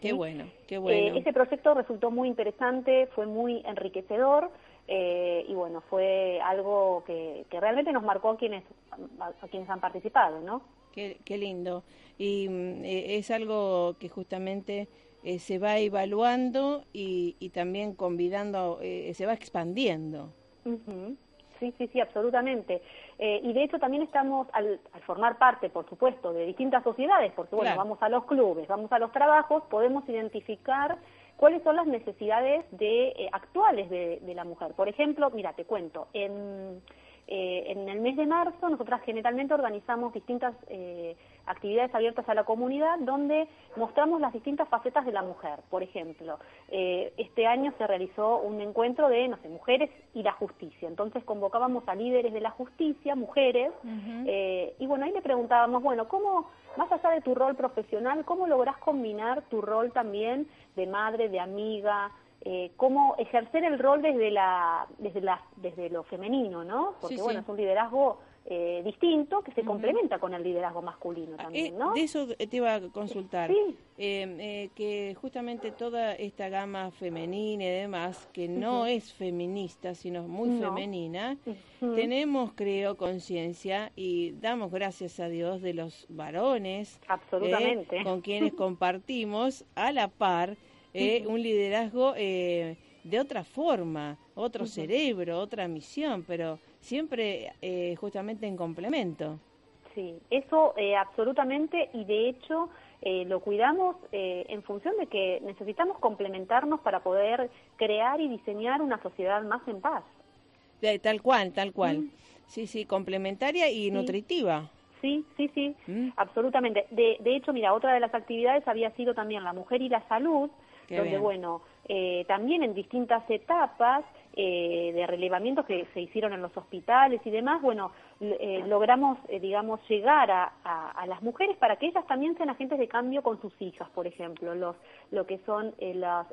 Qué bueno, qué bueno. ese proyecto resultó muy interesante, fue muy enriquecedor. y bueno, fue algo que, que realmente nos marcó a quienes, a quienes han participado, ¿no? Qué, qué lindo. Y mm, e, es algo que justamente eh, se va evaluando y, y también convidando, eh, se va expandiendo. Sí, sí, sí, absolutamente. Eh, y de hecho también estamos, al, formar parte, por supuesto, de distintas sociedades, porque bueno, vamos a los clubes, vamos a los trabajos, podemos identificar cuáles son las necesidades de, actuales de, de, la mujer. Por ejemplo, mira, te cuento, en eh, en el mes de marzo nosotras generalmente organizamos distintas eh, actividades abiertas a la comunidad donde mostramos las distintas facetas de la mujer. Por ejemplo, eh, este año se realizó un encuentro de, no sé, mujeres y la justicia. Entonces convocábamos a líderes de la justicia, mujeres, y bueno, ahí le preguntábamos, bueno, ¿cómo, más allá de tu rol profesional, cómo lográs combinar tu rol también de madre, de amiga, eh, cómo ejercer el rol desde la desde la desde lo femenino no porque bueno es un liderazgo eh, distinto que se complementa con el liderazgo masculino ah, también eh, no de eso te iba a consultar. Que justamente toda esta gama femenina y demás que no es feminista sino muy femenina tenemos creo conciencia y damos gracias a Dios de los varones absolutamente. con quienes compartimos a la par eh, un liderazgo eh, de otra forma, otro cerebro, otra misión, pero siempre eh, justamente en complemento. Sí, eso absolutamente y de hecho lo cuidamos en función de que necesitamos complementarnos para poder crear y diseñar una sociedad más en paz. tal cual, tal cual. Sí, sí, complementaria y nutritiva. Sí, sí, sí, mm. absolutamente. De, de hecho, mira, otra de las actividades había sido también la mujer y la salud, donde, bueno, eh, también en distintas etapas eh, de relevamientos que se hicieron en los hospitales y demás, bueno, eh, logramos, digamos, llegar a, a, las mujeres para que ellas también sean agentes de cambio con sus hijas, por ejemplo, los, lo que son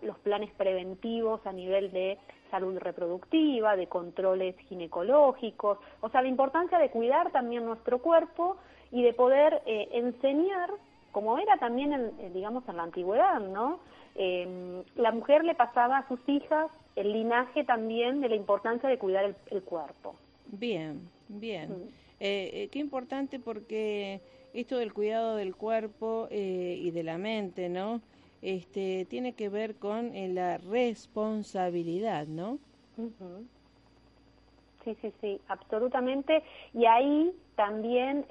los planes preventivos a nivel de salud reproductiva, de controles ginecológicos, o sea, la importancia de cuidar también nuestro cuerpo y de poder enseñar, como era también, en, digamos, en la antigüedad, ¿no? Eh, la mujer le pasaba a sus hijas el linaje también de la importancia de cuidar el, cuerpo. Bien, bien. Mm. Eh, eh, qué importante porque esto del cuidado del cuerpo eh, y de la mente, ¿no? Este, tiene que ver con la responsabilidad, ¿no? Sí, sí, sí, absolutamente. Y ahí también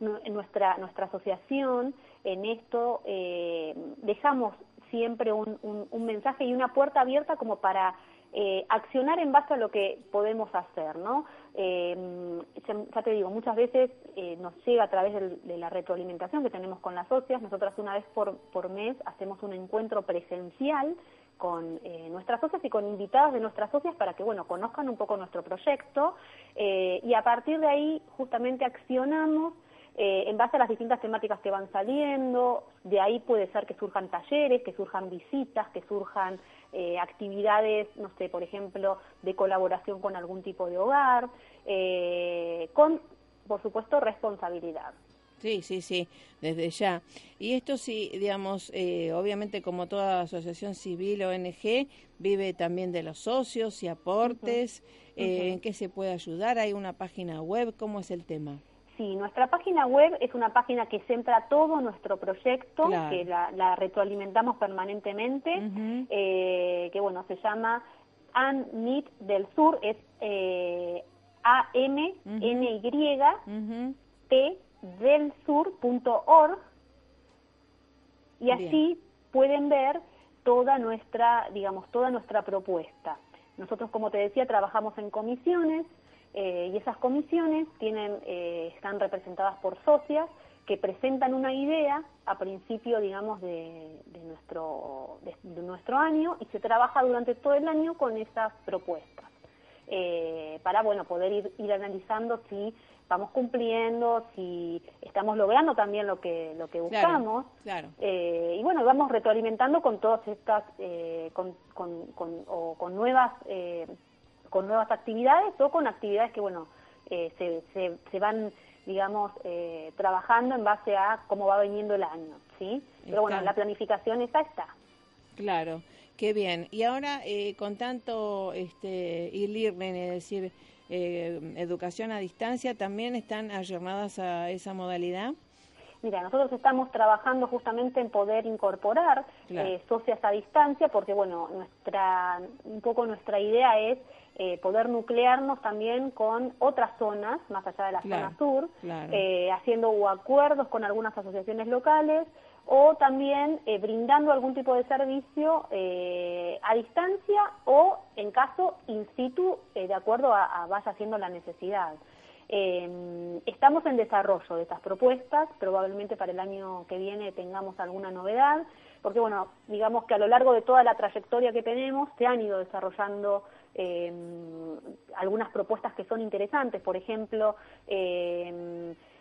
nuestra, nuestra asociación en esto eh, dejamos siempre un, un, mensaje y una puerta abierta como para eh, accionar en base a lo que podemos hacer, ¿no? Eh, ya, te digo, muchas veces nos llega a través de la retroalimentación que tenemos con las socias. Nosotras una vez por, por mes hacemos un encuentro presencial con nuestras socias y con invitadas de nuestras socias para que, bueno, conozcan un poco nuestro proyecto y a partir de ahí justamente accionamos eh, en base a las distintas temáticas que van saliendo, de ahí puede ser que surjan talleres, que surjan visitas, que surjan eh, actividades, no sé, por ejemplo, de colaboración con algún tipo de hogar, eh, con, por supuesto, responsabilidad. Sí, sí, sí, desde ya. Y esto sí, digamos, obviamente como toda asociación civil o ONG, vive también de los socios y aportes, en qué se puede ayudar, hay una página web, ¿cómo es el tema? Sí, nuestra página web es una página que centra todo nuestro proyecto, que la, retroalimentamos permanentemente, eh, que bueno, se llama ANMIT del Sur, es eh, A-M-N-Y-T del Sur.org y así pueden ver toda nuestra, digamos, toda nuestra propuesta. Nosotros, como te decía, trabajamos en comisiones, eh, y esas comisiones tienen, eh, están representadas por socias que presentan una idea a principio, digamos, de, nuestro, de, nuestro año y se trabaja durante todo el año con esas propuestas eh, para, bueno, poder ir, ir analizando si vamos cumpliendo, si estamos logrando también lo que lo que buscamos. Claro, y bueno, vamos retroalimentando con todas estas, con, con, con, o con nuevas con nuevas actividades o con actividades que, bueno, eh, se, se, van, digamos, eh, trabajando en base a cómo va viniendo el año, ¿sí? Pero bueno, la planificación esa está. Claro, qué bien. Y ahora, eh, con tanto este, e-learning, es decir, educación a distancia, ¿también están ayornadas a esa modalidad? Mira, nosotros estamos trabajando justamente en poder incorporar socias a distancia, porque bueno, nuestra un poco nuestra idea es eh, poder nuclearnos también con otras zonas, más allá de la zona sur, eh, haciendo acuerdos con algunas asociaciones locales o también eh, brindando algún tipo de servicio eh, a distancia o en caso in situ de acuerdo a, vaya siendo la necesidad. estamos en desarrollo de estas propuestas, probablemente para el año que viene tengamos alguna novedad, porque bueno, digamos que a lo largo de toda la trayectoria que tenemos se han ido desarrollando algunas propuestas que son interesantes, por ejemplo,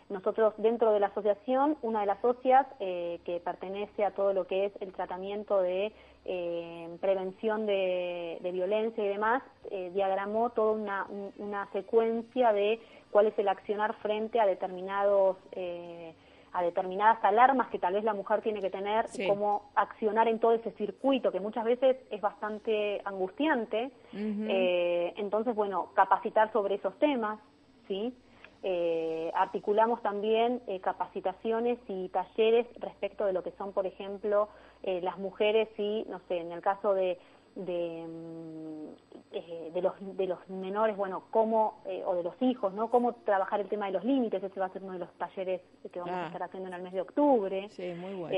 nosotros dentro de la asociación, una de las socias eh, que pertenece a todo lo que es el tratamiento de eh, prevención de, violencia y demás, eh, diagramó toda una, una, secuencia de cuál es el accionar frente a determinados a determinadas alarmas que tal vez la mujer tiene que tener, cómo accionar en todo ese circuito que muchas veces es bastante angustiante. entonces, bueno, capacitar sobre esos temas, ¿sí? Eh, articulamos también eh, capacitaciones y talleres respecto de lo que son, por ejemplo, eh, las mujeres y, no sé, en el caso de, de, mm, de, los, de los menores, bueno, cómo, o de los hijos, ¿no? Cómo trabajar el tema de los límites, ese va a ser uno de los talleres que vamos a ah. estar haciendo en el mes de octubre. Sí, muy bueno.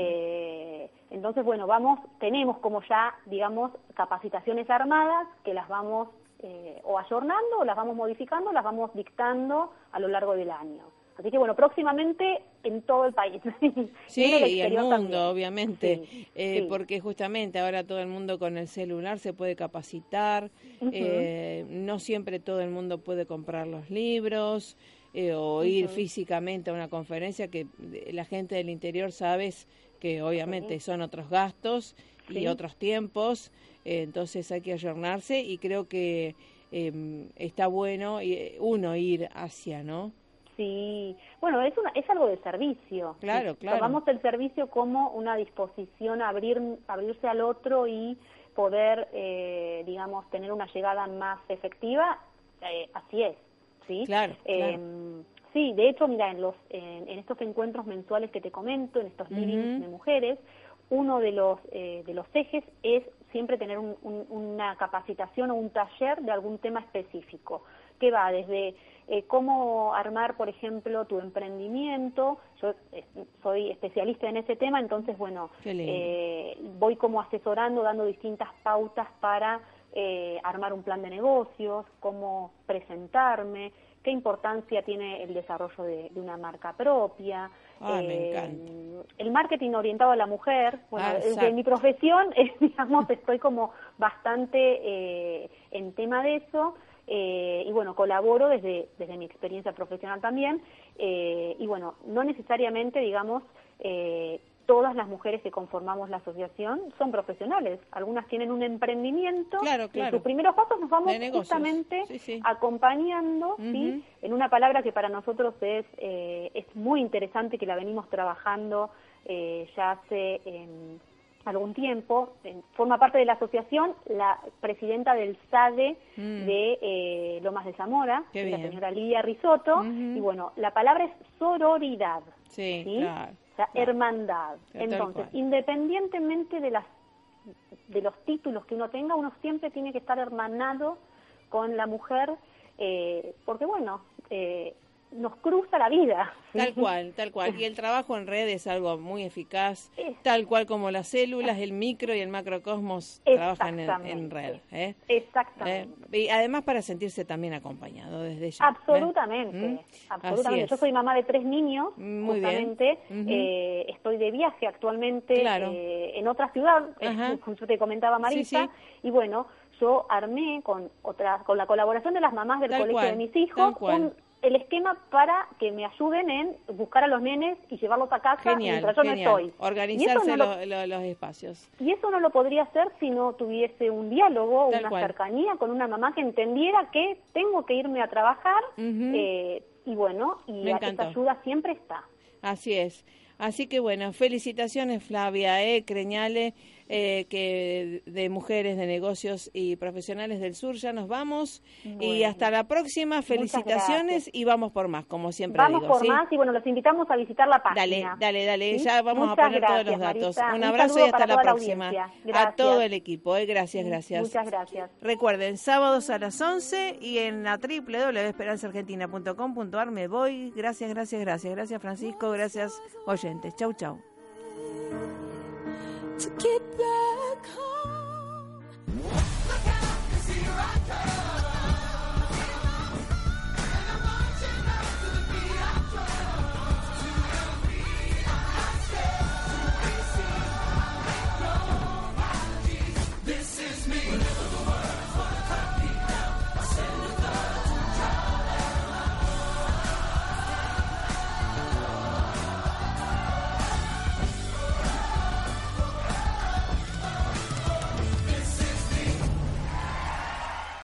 entonces, bueno, vamos, tenemos como ya, digamos, capacitaciones armadas que las vamos eh, o ayornando, o las vamos modificando, las vamos dictando a lo largo del año. Así que bueno, próximamente en todo el país. sí, y el mundo, obviamente, eh, porque justamente ahora todo el mundo con el celular se puede capacitar, eh, no siempre todo el mundo puede comprar los libros o ir físicamente a una conferencia que la gente del interior sabes que obviamente son otros gastos y otros tiempos, eh, entonces hay que ayornarse y creo que em, está bueno eh, uno ir hacia, ¿no? Sí, bueno, es, una, es algo de servicio. Claro, claro. Tomamos el servicio como una disposición a abrir, abrirse al otro y poder, eh, digamos, tener una llegada más efectiva, así es, ¿sí? Claro, em, Sí, de hecho, mira, en, los, en, estos encuentros mensuales que te comento, en estos livings de mujeres, uno de los, eh, de los ejes es siempre tener una capacitación o un taller de algún tema específico, que va desde eh, cómo armar, por ejemplo, tu emprendimiento. Yo eh, soy especialista en ese tema, entonces, bueno, voy como asesorando, dando distintas pautas para armar un plan de negocios, cómo presentarme, qué importancia tiene el desarrollo de, una marca propia. Eh, el marketing orientado a la mujer, bueno, ah, mi profesión, digamos, estoy como bastante eh, en tema de eso. Eh, y bueno, colaboro desde, desde mi experiencia profesional también, y bueno, no necesariamente, digamos, todas las mujeres que conformamos la asociación son profesionales. Algunas tienen un emprendimiento. Claro, claro. En sus primeros pasos nos vamos justamente acompañando, En una palabra que para nosotros es, eh, es muy interesante, que la venimos trabajando eh, ya hace em, algún tiempo. forma parte de la asociación la presidenta del SADE mm. de eh, Lomas de Zamora, la señora Lidia Risotto. Y bueno, la palabra es sororidad. Sí, claro hermandad. Entonces, independientemente de las de los títulos que uno tenga, uno siempre tiene que estar hermanado con la mujer, eh, porque bueno, eh, nos cruza la vida. Tal cual, tal cual. Y el trabajo en red es algo muy eficaz, tal cual como las células, el micro y el macrocosmos trabajan en, red. ¿eh? Exactamente. ¿Eh? Y además para sentirse también acompañado desde ya. ¿eh? Absolutamente, ¿Mm? absolutamente. Yo soy mamá de tres niños, muy justamente. estoy de viaje actualmente en otra ciudad, como yo te comentaba Marisa, y bueno, yo armé con otra, con la colaboración de las mamás del colegio de mis hijos un el esquema para que me ayuden en buscar a los nenes y llevarlos a casa mientras yo no estoy. Organizarse los espacios. Y eso no lo podría hacer si no tuviese un diálogo, una cercanía con una mamá que entendiera que tengo que irme a trabajar eh, y bueno, y esa ayuda siempre está. Así es. Así que bueno, felicitaciones Flavia, eh, Creñale eh, que de mujeres de negocios y profesionales del sur. Ya nos vamos y hasta la próxima. Felicitaciones y vamos por más, como siempre vamos por más y bueno, los invitamos a visitar la página. Dale, dale, dale. Ya vamos a poner todos los datos. Un abrazo y hasta la próxima. a todo el equipo. Eh. Gracias, gracias. Muchas gracias. Recuerden, sábados a las 11 y en la www.esperanzaargentina.com.ar me voy. Gracias, gracias, gracias. Gracias, Francisco. Gracias, oyentes. Chau, chau. to get back home.